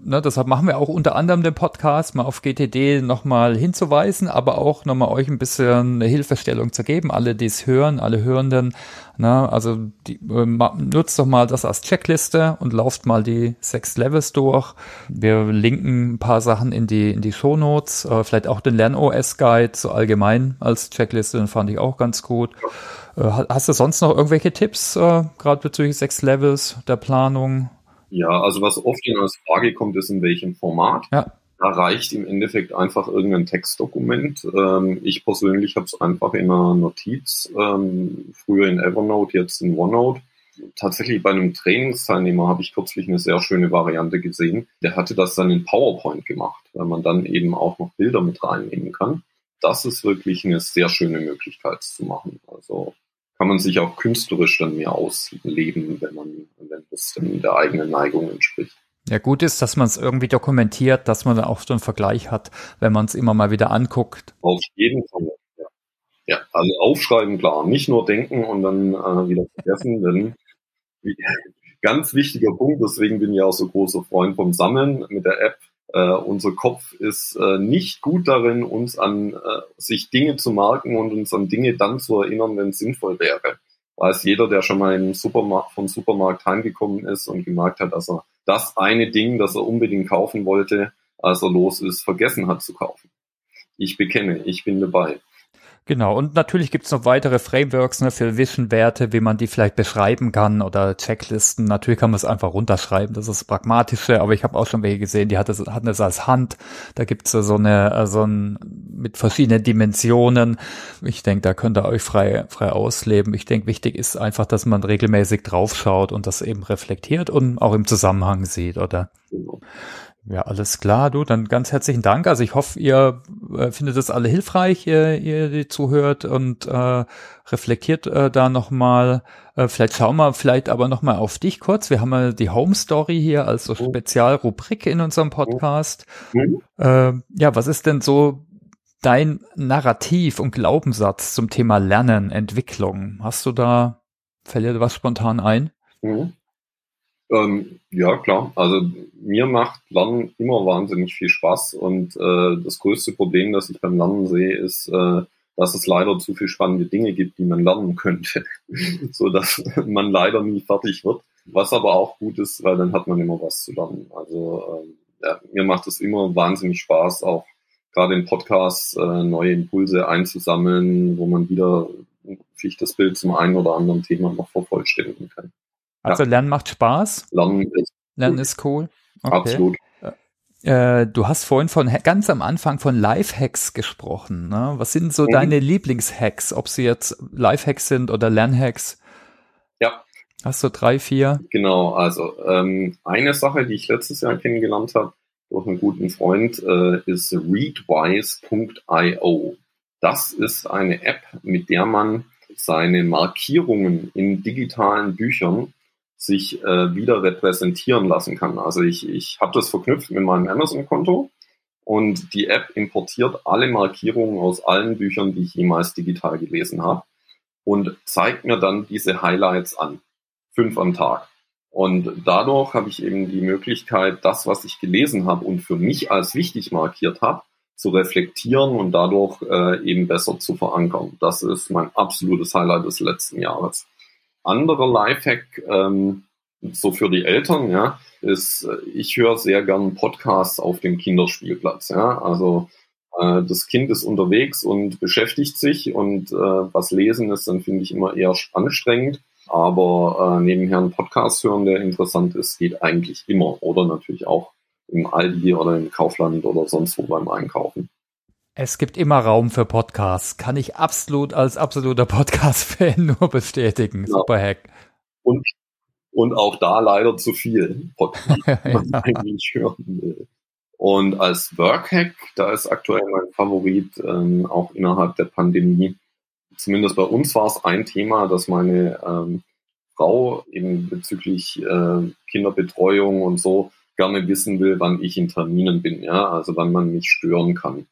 A: ne, deshalb machen wir auch unter anderem den Podcast, mal auf GTD nochmal hinzuweisen, aber auch nochmal euch ein bisschen eine Hilfestellung zu geben, alle, die es hören, alle Hörenden, ne, also die, äh, nutzt doch mal das als Checkliste und lauft mal die sechs Levels durch. Wir linken ein paar Sachen in die, in die Shownotes, äh, vielleicht auch den LernOS-Guide so allgemein als Checkliste, den fand ich auch ganz gut. Äh, hast du sonst noch irgendwelche Tipps, äh, gerade bezüglich sechs Levels der Planung?
B: Ja, also was oft in als Frage kommt, ist in welchem Format. Ja. Da reicht im Endeffekt einfach irgendein Textdokument. Ähm, ich persönlich habe es einfach in einer Notiz, ähm, früher in Evernote, jetzt in OneNote. Tatsächlich bei einem Trainingsteilnehmer habe ich kürzlich eine sehr schöne Variante gesehen. Der hatte das dann in PowerPoint gemacht, weil man dann eben auch noch Bilder mit reinnehmen kann. Das ist wirklich eine sehr schöne Möglichkeit zu machen. Also kann man sich auch künstlerisch dann mehr ausleben, wenn man, wenn das dann der eigenen Neigung entspricht.
A: Ja, gut ist, dass man es irgendwie dokumentiert, dass man dann auch so einen Vergleich hat, wenn man es immer mal wieder anguckt.
B: Auf jeden Fall. Ja. ja, also aufschreiben, klar. Nicht nur denken und dann äh, wieder vergessen, denn ganz wichtiger Punkt, deswegen bin ich auch so großer Freund vom Sammeln mit der App, äh, unser Kopf ist äh, nicht gut darin, uns an äh, sich Dinge zu merken und uns an Dinge dann zu erinnern, wenn es sinnvoll wäre. Weiß jeder, der schon mal im Supermarkt, vom Supermarkt heimgekommen ist und gemerkt hat, dass er das eine Ding, das er unbedingt kaufen wollte, als er los ist, vergessen hat zu kaufen. Ich bekenne, ich bin dabei.
A: Genau, und natürlich gibt's noch weitere Frameworks ne, für Vision-Werte, wie man die vielleicht beschreiben kann oder Checklisten. Natürlich kann man es einfach runterschreiben, das ist das Pragmatische, aber ich habe auch schon welche gesehen, die hat es, hatten es als Hand. Da gibt's so eine, äh, so ein mit verschiedenen Dimensionen. Ich denke, da könnt ihr euch frei, frei ausleben. Ich denke, wichtig ist einfach, dass man regelmäßig draufschaut und das eben reflektiert und auch im Zusammenhang sieht, oder? Ja, alles klar, du. Dann ganz herzlichen Dank. Also ich hoffe, ihr äh, findet es alle hilfreich, ihr, ihr die zuhört und äh, reflektiert äh, da nochmal. Äh, vielleicht schauen wir vielleicht aber nochmal auf dich kurz. Wir haben ja die Home Story hier als so Spezialrubrik in unserem Podcast. Mhm. Äh, ja, was ist denn so dein Narrativ und Glaubenssatz zum Thema Lernen, Entwicklung? Hast du da, fällt dir was spontan ein? Mhm.
B: Ähm, ja, klar. Also mir macht Lernen immer wahnsinnig viel Spaß und äh, das größte Problem, das ich beim Lernen sehe, ist, äh, dass es leider zu viel spannende Dinge gibt, die man lernen könnte, so dass man leider nie fertig wird. Was aber auch gut ist, weil dann hat man immer was zu lernen. Also äh, ja, mir macht es immer wahnsinnig Spaß, auch gerade in Podcasts äh, neue Impulse einzusammeln, wo man wieder sich das Bild zum einen oder anderen Thema noch vervollständigen kann.
A: Also ja. Lernen macht Spaß.
B: Lernen ist,
A: Lernen ist cool.
B: Okay. Absolut.
A: Äh, du hast vorhin von ganz am Anfang von Lifehacks gesprochen. Ne? Was sind so mhm. deine Lieblingshacks, ob sie jetzt Lifehacks sind oder Lernhacks?
B: Ja.
A: Hast du drei, vier?
B: Genau, also ähm, eine Sache, die ich letztes Jahr kennengelernt habe durch einen guten Freund, äh, ist readwise.io. Das ist eine App, mit der man seine Markierungen in digitalen Büchern sich äh, wieder repräsentieren lassen kann. Also ich, ich habe das verknüpft mit meinem Amazon-Konto und die App importiert alle Markierungen aus allen Büchern, die ich jemals digital gelesen habe und zeigt mir dann diese Highlights an. Fünf am Tag. Und dadurch habe ich eben die Möglichkeit, das, was ich gelesen habe und für mich als wichtig markiert habe, zu reflektieren und dadurch äh, eben besser zu verankern. Das ist mein absolutes Highlight des letzten Jahres. Anderer Lifehack, ähm, so für die Eltern, ja, ist, äh, ich höre sehr gern Podcasts auf dem Kinderspielplatz. Ja, also äh, das Kind ist unterwegs und beschäftigt sich und äh, was lesen ist, dann finde ich immer eher anstrengend. Aber äh, nebenher einen Podcast hören, der interessant ist, geht eigentlich immer. Oder natürlich auch im Aldi oder im Kaufland oder sonst wo beim Einkaufen.
A: Es gibt immer Raum für Podcasts. Kann ich absolut als absoluter Podcast-Fan nur bestätigen. Ja. Super Hack.
B: Und, und auch da leider zu viel Podcasts, die man ja. eigentlich hören will. Und als Workhack, da ist aktuell mein Favorit, ähm, auch innerhalb der Pandemie, zumindest bei uns war es ein Thema, dass meine ähm, Frau eben bezüglich äh, Kinderbetreuung und so gerne wissen will, wann ich in Terminen bin, ja, also wann man mich stören kann.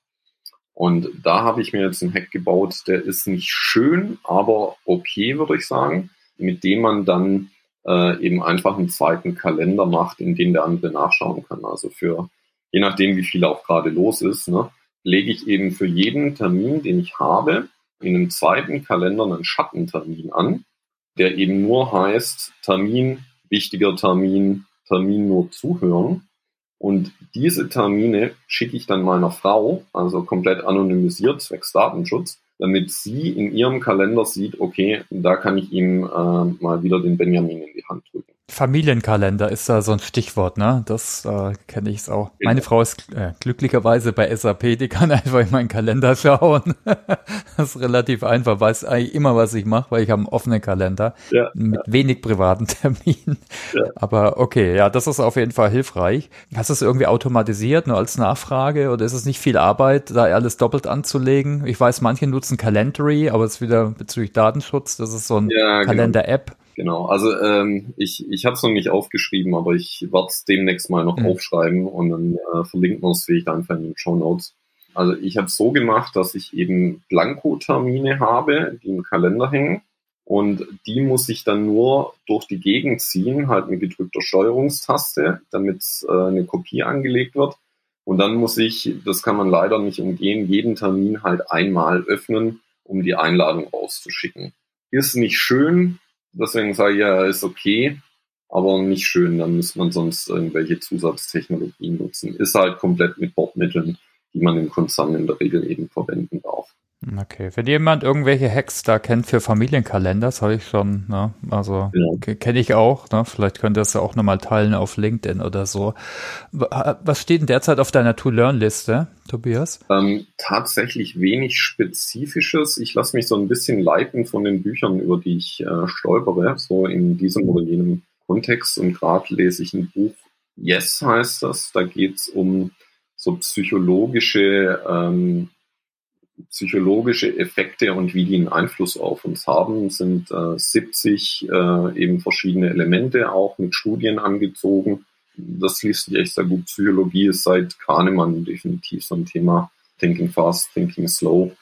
B: Und da habe ich mir jetzt einen Hack gebaut, der ist nicht schön, aber okay, würde ich sagen, mit dem man dann äh, eben einfach einen zweiten Kalender macht, in den der andere nachschauen kann. Also für, je nachdem, wie viel auch gerade los ist, ne, lege ich eben für jeden Termin, den ich habe, in einem zweiten Kalender einen Schattentermin an, der eben nur heißt Termin, wichtiger Termin, Termin nur zuhören. Und diese Termine schicke ich dann meiner Frau, also komplett anonymisiert, zwecks Datenschutz, damit sie in ihrem Kalender sieht, okay, da kann ich ihm äh, mal wieder den Benjamin in die Hand drücken.
A: Familienkalender ist da so ein Stichwort, ne? Das äh, kenne ich auch. Genau. Meine Frau ist äh, glücklicherweise bei SAP, die kann einfach in meinen Kalender schauen. das ist relativ einfach, weiß eigentlich immer, was ich mache, weil ich habe einen offenen Kalender ja, mit ja. wenig privaten Terminen. Ja. Aber okay, ja, das ist auf jeden Fall hilfreich. Hast du es irgendwie automatisiert, nur als Nachfrage, oder ist es nicht viel Arbeit, da alles doppelt anzulegen? Ich weiß, manche nutzen Calendary, aber es ist wieder bezüglich Datenschutz. Das ist so ein genau. Kalender-App.
B: Genau, also ähm, ich, ich habe es noch nicht aufgeschrieben, aber ich werde es demnächst mal noch mhm. aufschreiben und dann äh, verlinken wir es vielleicht einfach in den Show Notes. Also ich habe es so gemacht, dass ich eben Blanko-Termine habe, die im Kalender hängen und die muss ich dann nur durch die Gegend ziehen, halt mit gedrückter Steuerungstaste, damit äh, eine Kopie angelegt wird. Und dann muss ich, das kann man leider nicht umgehen, jeden Termin halt einmal öffnen, um die Einladung rauszuschicken. Ist nicht schön, Deswegen sage ich ja, ist okay, aber nicht schön. Dann müsste man sonst irgendwelche Zusatztechnologien nutzen. Ist halt komplett mit Bordmitteln, die man im Konzern in der Regel eben verwenden darf.
A: Okay, wenn jemand irgendwelche Hacks da kennt für Familienkalender, das habe ich schon, ne? also ja. kenne ich auch, ne? vielleicht könnt ihr das ja auch nochmal teilen auf LinkedIn oder so. Was steht denn derzeit auf deiner To-Learn-Liste, Tobias?
B: Ähm, tatsächlich wenig Spezifisches. Ich lasse mich so ein bisschen leiten von den Büchern, über die ich äh, stolpere, so in diesem oder jenem Kontext. Und gerade lese ich ein Buch, Yes heißt das, da geht es um so psychologische ähm, psychologische Effekte und wie die einen Einfluss auf uns haben, sind äh, 70 äh, eben verschiedene Elemente auch mit Studien angezogen. Das liest sich echt sehr gut. Psychologie ist seit Kahnemann definitiv so ein Thema. Thinking fast, thinking slow,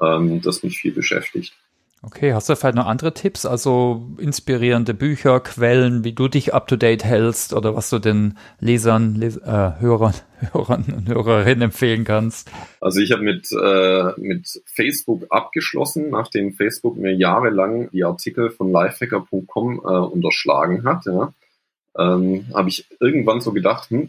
B: ähm, das mich viel beschäftigt.
A: Okay, hast du vielleicht noch andere Tipps, also inspirierende Bücher, Quellen, wie du dich up to date hältst oder was du den Lesern, Les äh, Hörern, Hörern und Hörerinnen empfehlen kannst?
B: Also ich habe mit, äh, mit Facebook abgeschlossen, nachdem Facebook mir jahrelang die Artikel von lifehacker.com äh, unterschlagen hat. Ja, ähm, habe ich irgendwann so gedacht, hm,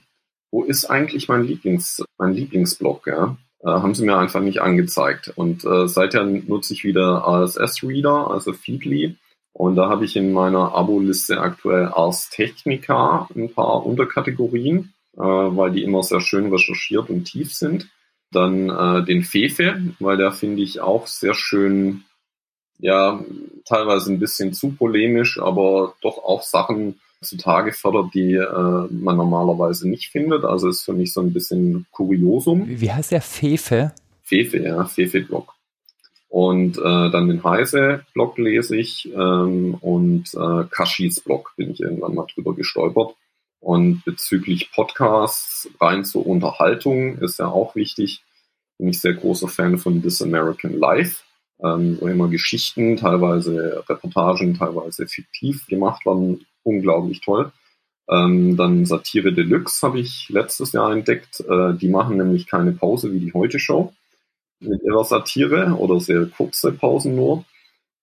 B: wo ist eigentlich mein Lieblings, mein Lieblingsblog? Ja? Äh, haben sie mir einfach nicht angezeigt. Und äh, seither nutze ich wieder RSS-Reader, also Feedly. Und da habe ich in meiner Abo-Liste aktuell Ars Technica ein paar Unterkategorien, äh, weil die immer sehr schön recherchiert und tief sind. Dann äh, den Fefe, weil der finde ich auch sehr schön, ja, teilweise ein bisschen zu polemisch, aber doch auch Sachen zutage fördert, die äh, man normalerweise nicht findet. Also ist für mich so ein bisschen Kuriosum.
A: Wie heißt der Fefe?
B: Fefe, ja, Fefe-Blog. Und äh, dann den Heise-Blog lese ich ähm, und äh, Kashis Blog bin ich irgendwann mal drüber gestolpert. Und bezüglich Podcasts, rein zur Unterhaltung ist ja auch wichtig. Bin ich sehr großer Fan von This American Life, ähm, wo immer Geschichten, teilweise Reportagen, teilweise fiktiv gemacht werden unglaublich toll. Ähm, dann Satire Deluxe habe ich letztes Jahr entdeckt. Äh, die machen nämlich keine Pause wie die Heute Show mit ihrer Satire oder sehr kurze Pausen nur.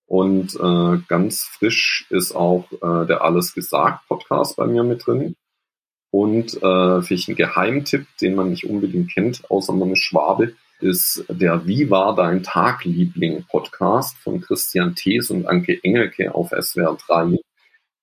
B: Und äh, ganz frisch ist auch äh, der Alles gesagt Podcast bei mir mit drin. Und äh, für ich einen Geheimtipp, den man nicht unbedingt kennt, außer man ist Schwabe, ist der Wie war dein Tag Liebling Podcast von Christian Thees und Anke Engelke auf SWR 3.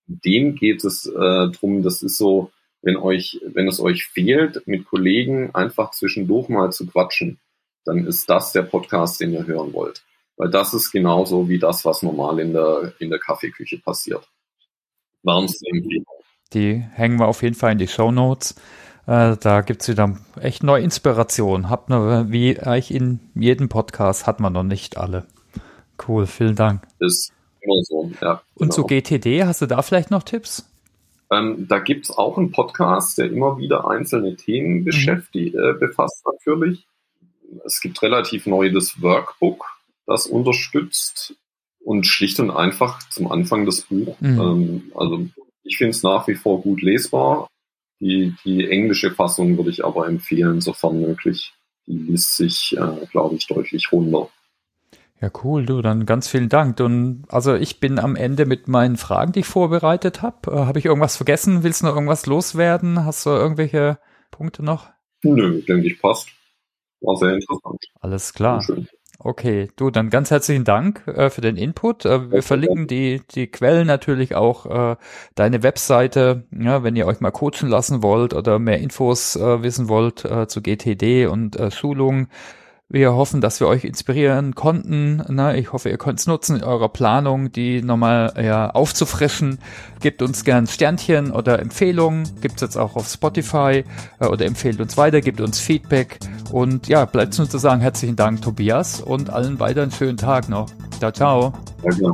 B: Dem geht es äh, drum, das ist so, wenn euch, wenn es euch fehlt, mit Kollegen einfach zwischendurch mal zu quatschen, dann ist das der Podcast, den ihr hören wollt. Weil das ist genauso wie das, was normal in der, in der Kaffeeküche passiert. Empfehlung.
A: Die hängen wir auf jeden Fall in die Show Notes. Äh, da gibt's wieder echt neue Inspiration. Habt nur, wie eigentlich in jedem Podcast, hat man noch nicht alle. Cool, vielen Dank.
B: Ist so, ja.
A: Und zu genau. GTD, hast du da vielleicht noch Tipps?
B: Ähm, da gibt's auch einen Podcast, der immer wieder einzelne Themen mhm. beschäftigt, äh, befasst natürlich. Es gibt relativ neu das Workbook, das unterstützt und schlicht und einfach zum Anfang das Buch. Mhm. Ähm, also ich finde es nach wie vor gut lesbar. Die, die englische Fassung würde ich aber empfehlen, sofern möglich. Die liest sich, äh, glaube ich, deutlich runter.
A: Ja, cool, du, dann ganz vielen Dank. Und also ich bin am Ende mit meinen Fragen, die ich vorbereitet habe. Äh, habe ich irgendwas vergessen? Willst du noch irgendwas loswerden? Hast du irgendwelche Punkte noch?
B: Nö, denke ich, passt. War sehr interessant.
A: Alles klar. Okay, du, dann ganz herzlichen Dank äh, für den Input. Äh, wir verlinken die, die Quellen natürlich auch, äh, deine Webseite, ja, wenn ihr euch mal coachen lassen wollt oder mehr Infos äh, wissen wollt äh, zu GTD und äh, Schulungen wir hoffen, dass wir euch inspirieren konnten. Ne? Ich hoffe, ihr könnt es nutzen in eurer Planung, die nochmal ja, aufzufrischen. Gebt uns gern Sternchen oder Empfehlungen. Gibt es jetzt auch auf Spotify äh, oder empfehlt uns weiter, gebt uns Feedback. Und ja, bleibt nur zu sagen, herzlichen Dank, Tobias, und allen weiteren schönen Tag noch. Ciao, ciao. Danke.